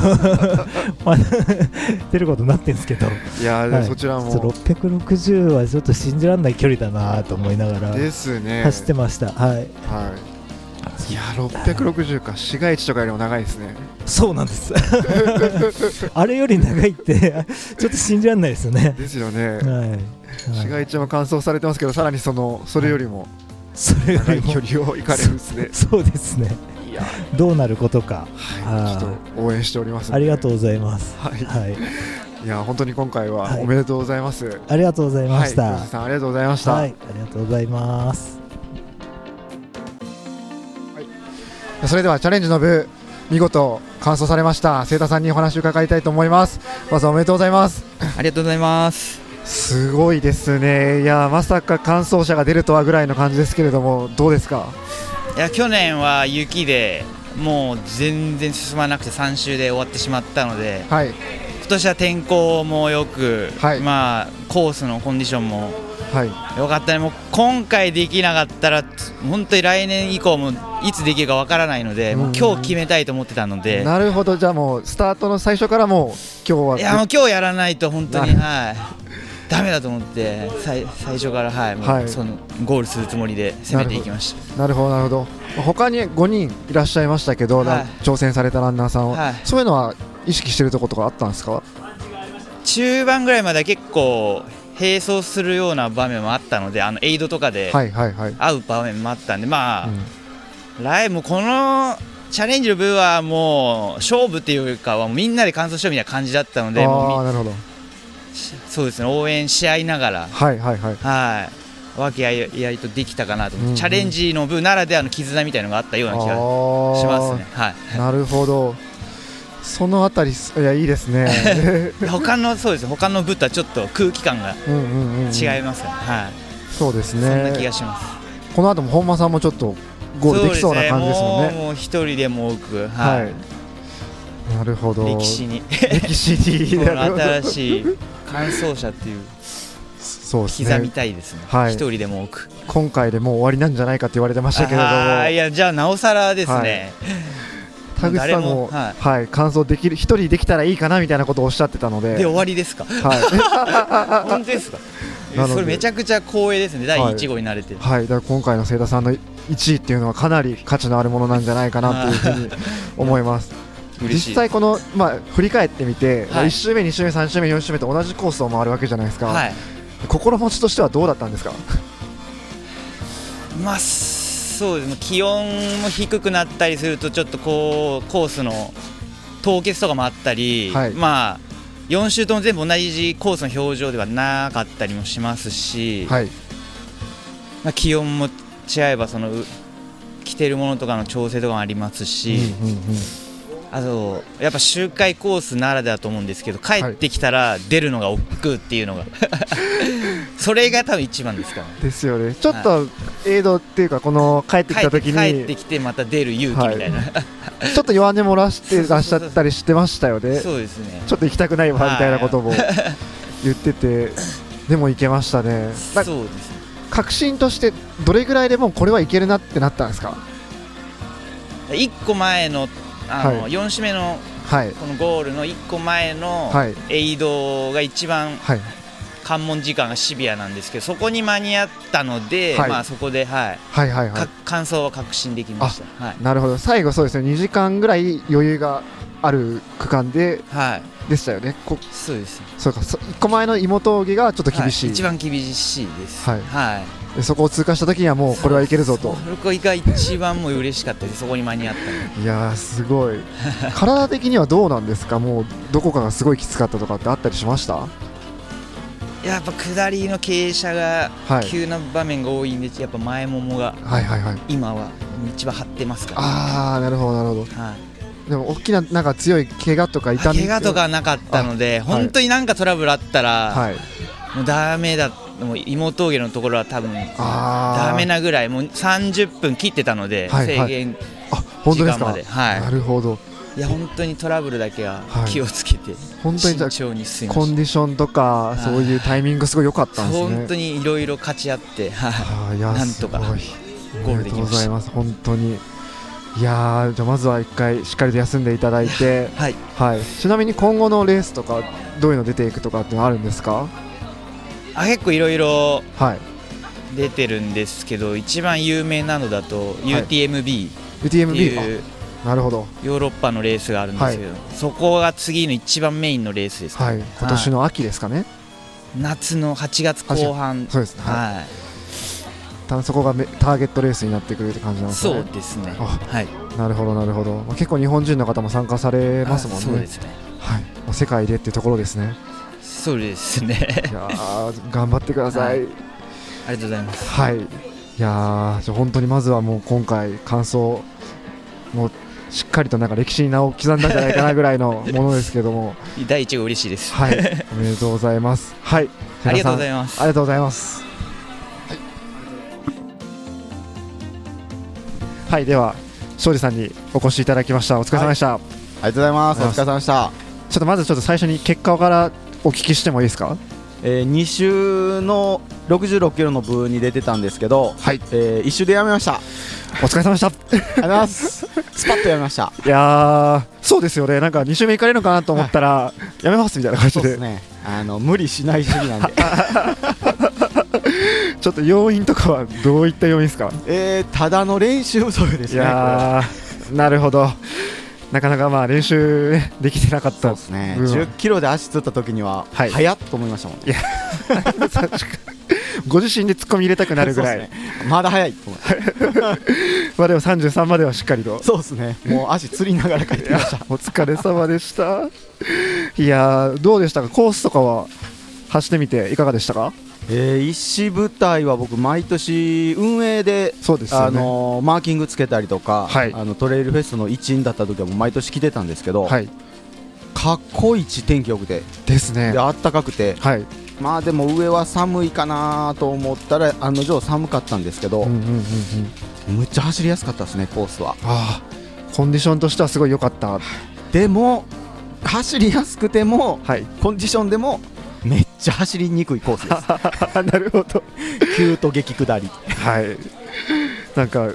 まあ 出ることになってるんですけど、いやはい。そちらも。660はちょっと信じられない距離だなと思いながらですね。走ってました、はい、はい。いやー660か。市街地とかよりも長いですね。そうなんです、あれより長いって、ちょっと信じられないですよね。ですよね。はい、市街地も乾燥されてますけどさらにそのそれよりもそれよ長いりも距離を行かれるんですねそうですね。いやどうなることか。はいちょっと応援しておりますありがとうございます。はいはい。いや本当に今回ははいおめでとうございますありがとうございました。さんありがとうございました、はい、ありがとうございます。それではチャレンジの部見事完走されました清田さんにお話を伺いたいと思いますまずはおめでとうございますありがとうございます。すごいですね。いやまさか完走者が出るとはぐらいの感じですけれどもどうですか？いや去年は雪でもう全然進まなくて3周で終わってしまったのではい。今年は天候もよく、はい。まあコースのコンディションもはい。良かったね。もう今回できなかったら本当に来年以降もいつできるかわからないので、もう今日決めたいと思ってたので、なるほど。じゃあもうスタートの最初からもう今日は。いやもう今日やらないと本当に。はいダメだと思って最最初からはい、はい。そのゴールするつもりで攻めていきました。なるほどなるほど。他に5人いらっしゃいましたけど、はい。挑戦されたランナーさんを、はい。そういうのは意識してるところとかあったんですか？中盤ぐらいまでは結構並走するような場面もあったのであのエイドとかではいはいはい、会う場面もあったんでまあ、うん。ライブこのチャレンジの部はもう勝負っていうかはみんなで完走しようみたいな感じだったのであなるほどそうですね応援し合いながらはいはいはい。はい。和気あいあいとできたかなとうんうん。チャレンジの部ならではの絆みたいなのがあったような気がしますね。はい。なるほど。そのあたりすいやいいですね。他のそうです。ね他の部とはちょっと空気感がうんうんうんうん。違いますね、はい。そうですね。そんな気がします。この後も本間さんもちょっとゴールできそうな感じですもんね。そうもうもう一人でも多く、ははい。いなるほど。歴史に。歴史に。新しい完走者っていうそうですね。刻みたいですね。はい。一人でも多く。今回でもう終わりなんじゃないかって言われてましたけれども。いやじゃあなおさらですね、田口さんも誰もはい。完走できる一人できたらいいかなみたいなことをおっしゃってたので。で終わりですか？はい。本当ですか？それめちゃくちゃ光栄ですね。第はい1号になれて、はい、だから今回の清田さんの1位っていうのはかなり価値のあるものなんじゃないかなというふうに思います。実際この、まあ、振り返ってみて、はい。1周目、2周目、3周目、4周目と同じコースを回るわけじゃないですか、はい。心持ちとしてはどうだったんですか？まあそうですね。気温も低くなったりするとちょっとこうコースの凍結とかもあったり、はい。まあ4周とも全部同じコースの表情ではなかったりもしますし、はい、まあ、気温も違えばそのう着てるものとかの調整とかもありますし、うんうんうんあとやっぱ周回コースならではと思うんですけど帰ってきたら出るのが億劫っていうのが。それが多分一番ですからね。ですよね、ちょっとエイドっていうか、この帰ってきた時帰って帰ってに、きてまた出る勇気みたいな、ちょっと弱音漏らしてらっしゃったりしてましたよね、そうですね。ちょっと行きたくないわみたいなことも言ってて、でも行けましたね。なそうですね。確信としてどれぐらいでもうこれはいけるなってなったんですか？1個前のあの、はい4種目のはい。このゴールの1個前のはい。エイドが一番はい。関門時間がシビアなんですけどそこに間に合ったので、はい。まあ、そこで、はい。はいはいはい。か感想は確信できました。はい。なるほど。最後そうですね。2時間ぐらい余裕がある区間ではい、でしたよね。こそうです。そうか。そ1個前の妹峠がちょっと厳しい、はい。一番厳しいです。はい。はい。でそこを通過した時にはもうこれはいけるぞと。そこが一番もう嬉しかったですそこに間に合ったの。いやーすごい。体的にはどうなんですか？もうどこかがすごいきつかったとかってあったりしました？やっぱ下りの傾斜がはい。急な場面が多いんでやっぱ前ももがはいはいはい。今は一番張ってますから、ああなるほどなるほど。はい、でも大きななんか強い怪我とか痛み怪我とかなかったので本当になんかトラブルあったら、はい。もうダメだもう妹峠のところは多分あー。ダメなぐらいもう30分切ってたので、はいはい。制限時間まで。はい。なるほど。いや本当にトラブルだけははい。気をつけて、本当に慎重に進みコンディションとかい。そういうタイミングすごい良かったたんですね。本当にいろいろ勝ち合って、はい。あ なんとかゴーありがとうごルできました。ざいます本当に。いやーじゃあまずは一回しっかりと休んでいただいて。はい。はい。ちなみに今後のレースとかどういうの出ていくとかってあるんですか？あ結構いろいろはい。出てるんですけど一番有名なのだとい。UTMB っていうあなるほど。ヨーロッパのレースがあるんですけど、そこが次の一番メインのレースです、はい。今年の秋ですかね。夏の8月後半。そうですね。はい。はい多分そこがめターゲットレースになってくるって感じなんですね。そうですね。あはい。なるほどなるほど、まあ、結構日本人の方も参加されますもんね。そうですね。はい。まあ世界でっていうところですねそうですね。いやー頑張ってください、はい。ありがとうございます。はい、いやーじゃあ本当にまずはもう今回、感想、もうしっかりとなんか歴史に名を刻んだんじゃないかなぐらいのものですけども、第一号嬉しいです。はい、おめでとうございます。はい、ありがとうございいます。ありがとうございます。はい、はい、では庄司さんにお越しいただきました。お疲れ様でした。ありがとうございます。お疲れ様でした。ちょっとまずちょっと最初に結果からお聞きしてもいいですか？えー、2週の66キロの部に出てたんですけど、はい。えー、1週でやめました。お疲れ様でした。ありがとうございます。スパッとやめました。いやーそうですよね。なんか2週目行かれるのかなと思ったら、やめますみたいな感じで。そうですね。あの無理しない主義なんで。ちょっと要因とかはどういった要因ですか？えー、ただの練習不足ですいねなるほどなかなかまあ練習ね できてなかったですね。部分10キロで足つった時には、はい。早っと思いましたもんいや 確かに。ご自身で突っ込み入れたくなるぐらい、ね。まだ早いと思って まあでも33まではしっかりと。そうですね。もう足つりながら帰ってきました。お疲れ様でした。いやーどうでしたか？コースとかは走ってみていかがでしたか？えー、石舞台は僕毎年運営でそうですよね。あのーマーキングつけたりとか、はい。あのトレイルフェスの一員だった時は毎年来てたんですけど、はい。かっこいい天気良くて。ですね。であったかくて。はい。まあでも上は寒いかなと思ったら案の定寒かったんですけど、うんうんうんうん。むっちゃ走りやすかったですねコースは。ああコンディションとしてはすごい良かった。でも走りやすくてもはい。コンディションでもめっちゃ走りにくいコースです。なるほど。急と激下り。はい。なんか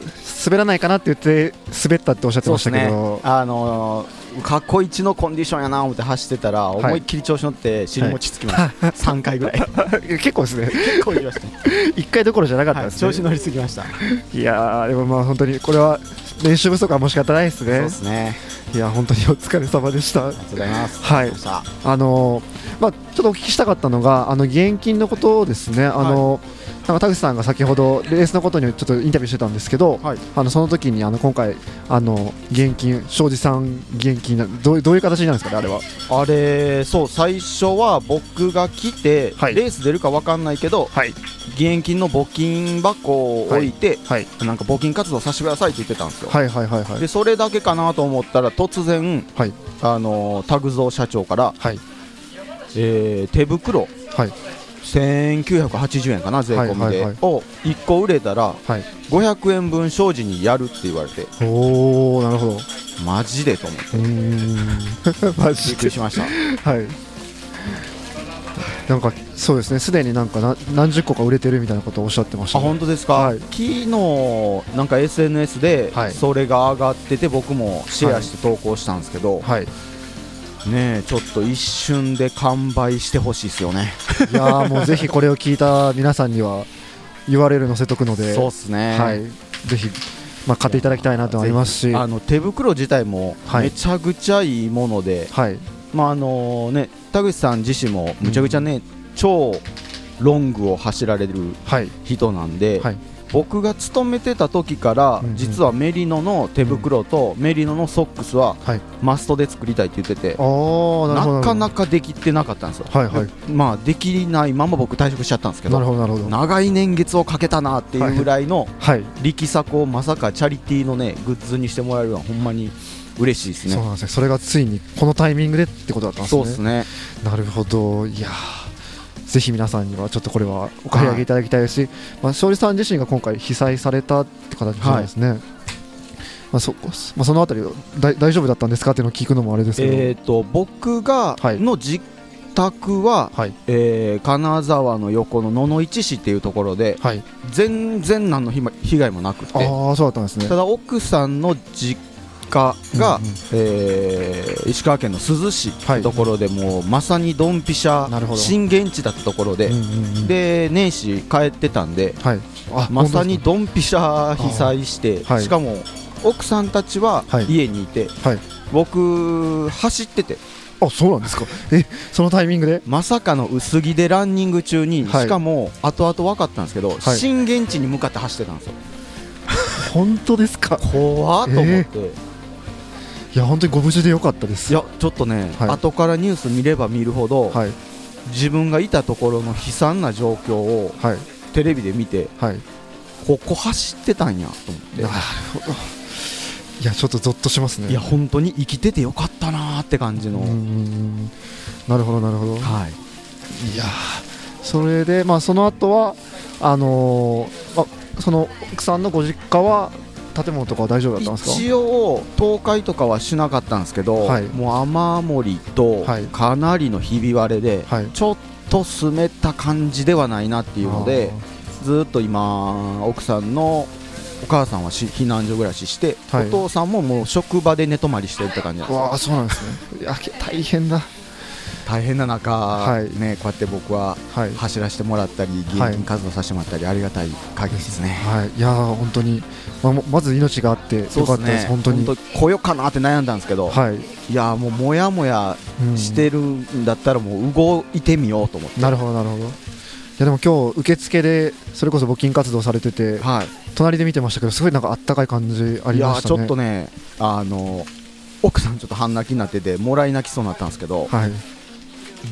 滑らないかなって言って滑ったっておっしゃってましたけど、あのーかっこいちのコンディションやな思って走ってたら、い。思いっきり調子乗って尻餅つきました、3回ぐらい。結構ですね。結構言いました。ね、一回どころじゃなかったはい、ですね、調子乗りすぎました。いやーでもまあ本当にこれは練習不足はもう仕方ないですそうねですねいや本当にお疲れ様でした。ありがとうございます。はい。さあのーまあ、ちょっとお聞きしたかったのが、あの義援金のことですね、あのなんか田口さんが先ほどレースのことにちょっとインタビューしてたんですけど、はい。あのその時にあの今回、あの義援金、庄司さん義援金などういう、どういう形になるんですかね、あれは？あれそう最初は僕が来て、はい。レース出るか分かんないけど、はい。義援金の募金箱を置いて、はい、なんか募金活動させてくださいって言ってたんですよ、はい、はい、はい、はい。でそれだけかなと思ったら突然、はい。あのタグゾー社長から、はい。えー手袋はい1980円かな税込みで、はいはいはい。を1個売れたらはい、500円分庄司にやるって言われて。おおなるほど。うマジでと思って。ーん。マびジで。っくりしました。はい。なんかそうですね、すでになんかな何十個か売れてるみたいなことをおっしゃってました、あね。本当ですか、はい。昨日なんか SNS ではい。それが上がってて僕もシェアして投稿したんですけど、はい。ねえちょっと一瞬で完売してほしいですよね。いやーもうぜひこれを聞いた皆さんには URL 載せとくので、そうっすね。はい、ぜひ、まあ、買っていただきたいなと思いますし、あの手袋自体もはい。めちゃくちゃいいもので、はい、まああのね田口さん自身もむちゃくちゃね、超ロングを走られるはい、人なんで、はい僕が勤めてた時から、実はメリノの手袋とメリノのソックスははい、マストで作りたいって言ってて、なかなかできてなかったんですよ、はいはいまあできないまま僕退職しちゃったんですけど長い年月をかけたなっていうぐらいのはい、力作をまさかチャリティーのねグッズにしてもらえるのはほんまに嬉しいですね。そうなんですね。それがついにこのタイミングでってことだったんですね。そうですね。なるほど。いやーぜひ皆さんにはちょっとこれはお買い上げいただきたいですし、まあ、勝利さん自身が今回被災されたって形なんですね、まあそまあ、そのあたり大丈夫だったんですか？っていうのを聞くのもあれですけど、えっ、と僕がはい。の実宅は、はい。えー金沢の横の野々市市っていうところではい、全然何の被被害もなくて。ああそうだったんですね。ただ奥さんの実家が、うんうん。えー石川県の珠洲市ってところでもうまさにドンピシャ震源地だったところで、うんうんうん。で年始帰ってたんではい、あまさに本ドンピシャ被災して、はい。しかも奥さんたちははい。家にいて、はい。僕走ってて。あそうなんですか。えそのタイミングで？まさかの薄着でランニング中に、はい。しかも後々分かったんですけど、はい。震源地に向かって走ってたんですよ。本当ですか？怖っと思って、いや本当にご無事でよかったです。いやちょっとね、はい。後からニュース見れば見るほど、はい。自分がいたところの悲惨な状況をはい。テレビで見てはい。ここ走ってたんやと思って。なるほど。いやちょっとゾッとしますね。いや本当に生きててよかったなーって感じの、なるほどなるほど。はい。いやーそれでまあその後はあのーあその奥さんのご実家は建物とかは大丈夫だったんですか？一応倒壊とかはしなかったんですけど、はい。もう雨漏りとはい。かなりのひび割れで、はい。ちょっと進めた感じではないなっていうのでずっと今奥さんのお母さんはし避難所暮らしして、はい。お父さんももう職場で寝泊まりしてるって感じなんですわあそうなんですね。いやけ大変だ大変な中、はい。ね、こうやって僕ははい。走らせてもらったり、現金活動させてもらったり、ありがたい限りですね。はい。いやー本当に。ままず命があってよかったです本当に。来ようかなって悩んだんですけど、はい。いやもうもやもやうん。してるんだったらもう動いてみようと思って、なるほどなるほど。いやでも今日受付でそれこそ募金活動されててはい、隣で見てましたけどすごいなんかあったかい感じありましたね。ちょっとねあの奥さんちょっと半泣きになっててもらい泣きそうになったんですけど、はい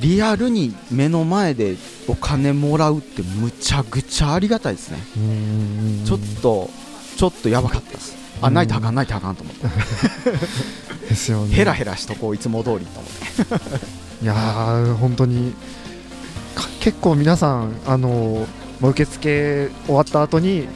リアルに目の前でお金もらうってむちゃくちゃありがたいですね、ちょっとちょっとやばかったです。あうん。泣いたらあかん泣いたらあかんと思って。ですよね。ヘラヘラしとこういつも通りと思って。いやー本当にか結構皆さんあのまあ受付終わった後に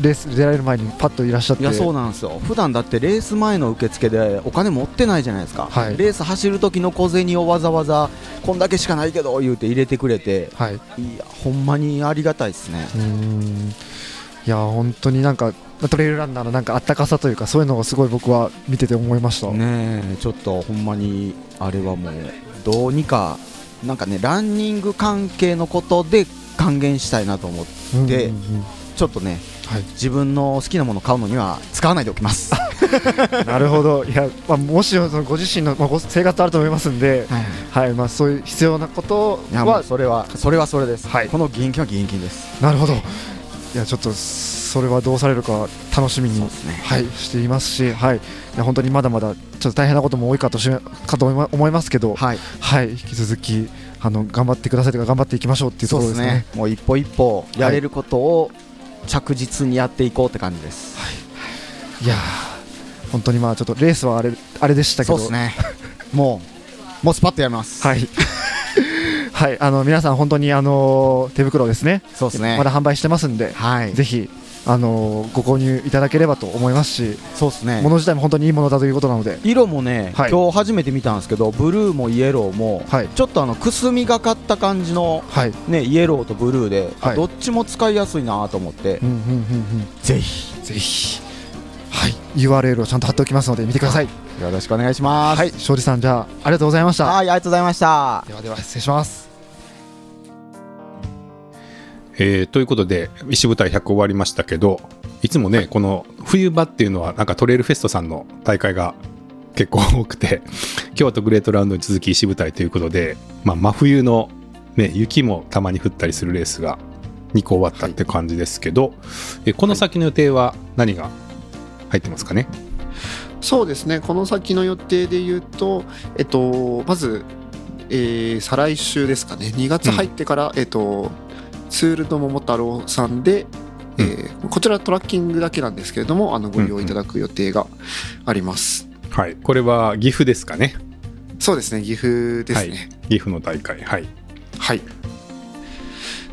レース出られる前にパッといらっしゃって。いやそうなんですよ。普段だってレース前の受付でお金持ってないじゃないですか、はい。レース走る時の小銭をわざわざこんだけしかないけど言うて入れてくれて。はい、ういやほんまにありがたいですね。いや本当になんかまあトレイルランナーのなんかあったかさというかそういうのがすごい僕は見てて思いました、ねえちょっとほんまにあれはもうどうにかなんかねランニング関係のことで還元したいなと思ってちょっとねはい。自分の好きなものを買うのには使わないでおきます。なるほど。いや、まあ、もしそのご自身の、まあ、ご生活あると思いますんで、はい。まあ、そういう必要なことはそれはそれはそれです、はい。この現金は現金です。なるほど。いやちょっとそれはどうされるか楽しみにね。はい、していますし、はい、本当にまだまだちょっと大変なことも多いかとしかと思いますけど、はい。はい、引き続きあの頑張ってくださいというか頑張っていきましょうっていうところですすね。ね。もう一歩一歩やれることを着実にやっていこうって感じです、い、やー本当にまあちょっとレースはあれあれでしたけど、ね。もうもうスパッとやります。はい。はい、あの皆さん本当にあの手袋ですね。そうですね。まだ販売してますんで、はい。ぜひあのご購入いただければと思いますし、そうですね。物自体も本当にいいものだということなので、色もね、はい。今日初めて見たんですけどブルーもイエローも、はい。ちょっとあのくすみがかった感じの、はい、ね、イエローとブルーで、あはい。どっちも使いやすいなと思って、うんうんうんうん、ぜひ。ぜひ、はい、URL をちゃんと貼っておきますので見てください。よろしくお願いします。はい、庄司さんじゃあありがとうございました。はい、ありがとうございました。ではでは失礼します。えーということで石舞台100終わりましたけどいつもね、この冬場っていうのはなんかトレイルフェストさんの大会が結構多くて 京都グレートラウンドに続き石舞台ということで、まあ、真冬の、ね、雪もたまに降ったりするレースが2個終わったって感じですけど、えこの先の予定は何が入ってますかね、そうですね。この先の予定で言うと、えっと、まず、えー再来週ですかね。2月入ってから、えっと、ツールド桃太郎さんで、えーこちらトラッキングだけなんですけれどもあのご利用いただく予定があります、はい、これは岐阜ですかね。そうですね岐阜ですはい。ね岐阜の大会。はい。はい、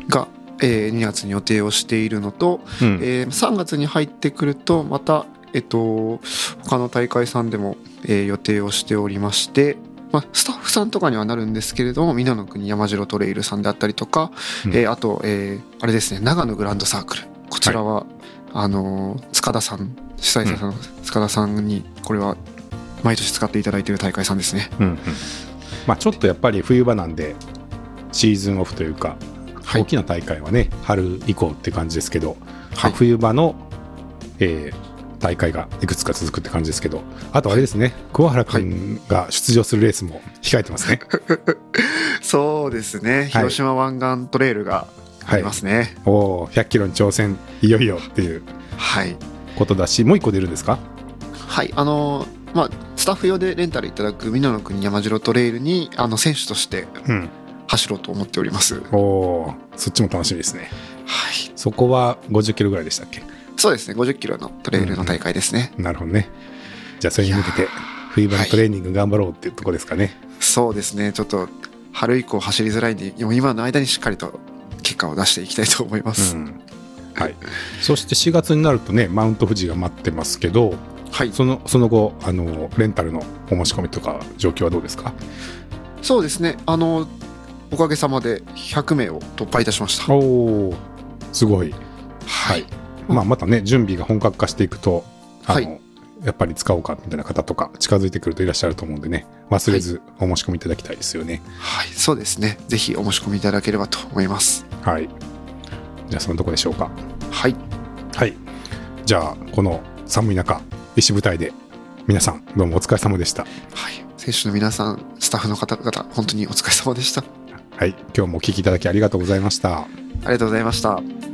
が、えー2月に予定をしているのと、うん。えー3月に入ってくるとまたえっと他の大会さんでも、えー予定をしておりまして、まあ、スタッフさんとかにはなるんですけれども皆の国山城トレイルさんであったりとか、うん。えーあと、えーあれですね長野グランドサークル。こちらは、あのー塚田さん主催者さんの塚田さんにこれは毎年使っていただいている大会さんですね。うんうん。まあ、ちょっとやっぱり冬場なんでシーズンオフというか、はい。大きな大会はね春以降って感じですけど、はい。冬場の、えー大会がいくつか続くって感じですけど。あとあれですね。桑原君が出場するレースも控えてますね。そうですね。広島湾岸トレイルがありますね。おお100キロに挑戦いよいよっていうはい。ことだしもう一個出るんですか？はい、あのまあ、スタッフ用でレンタルいただく美濃の国山城トレイルにあの選手としてうん。走ろうと思っております。おおそっちも楽しみですね。はい、そこは50キロぐらいでしたっけ？そうですね、50キロのトレイルの大会ですね。なるほどね。じゃあそれに向けて冬場のトレーニング頑張ろうっていうとこですかね、そうですね、ちょっと春以降走りづらいんで、今の間にしっかりと結果を出していきたいと思います。うん。はい、そして4月になるとねマウント富士が待ってますけどはい、そのその後あのレンタルのお申し込みとか状況はどうですか？そうですね、あのおかげさまで100名を突破いたしました。おおすごい。はい、まあ、またね準備が本格化していくとあの、はい。やっぱり使おうかみたいな方とか近づいてくるといらっしゃると思うんでね忘れずお申し込みいただきたいですよね。はいそうですね。ぜひお申し込みいただければと思います。はい。じゃあそのとこでしょうか。はい。はい。じゃあこの寒い中石舞台で皆さんどうもお疲れ様でした。はい。選手の皆さんスタッフの方々本当にお疲れ様でした。はい。今日もお聞きいただきありがとうございました。ありがとうございました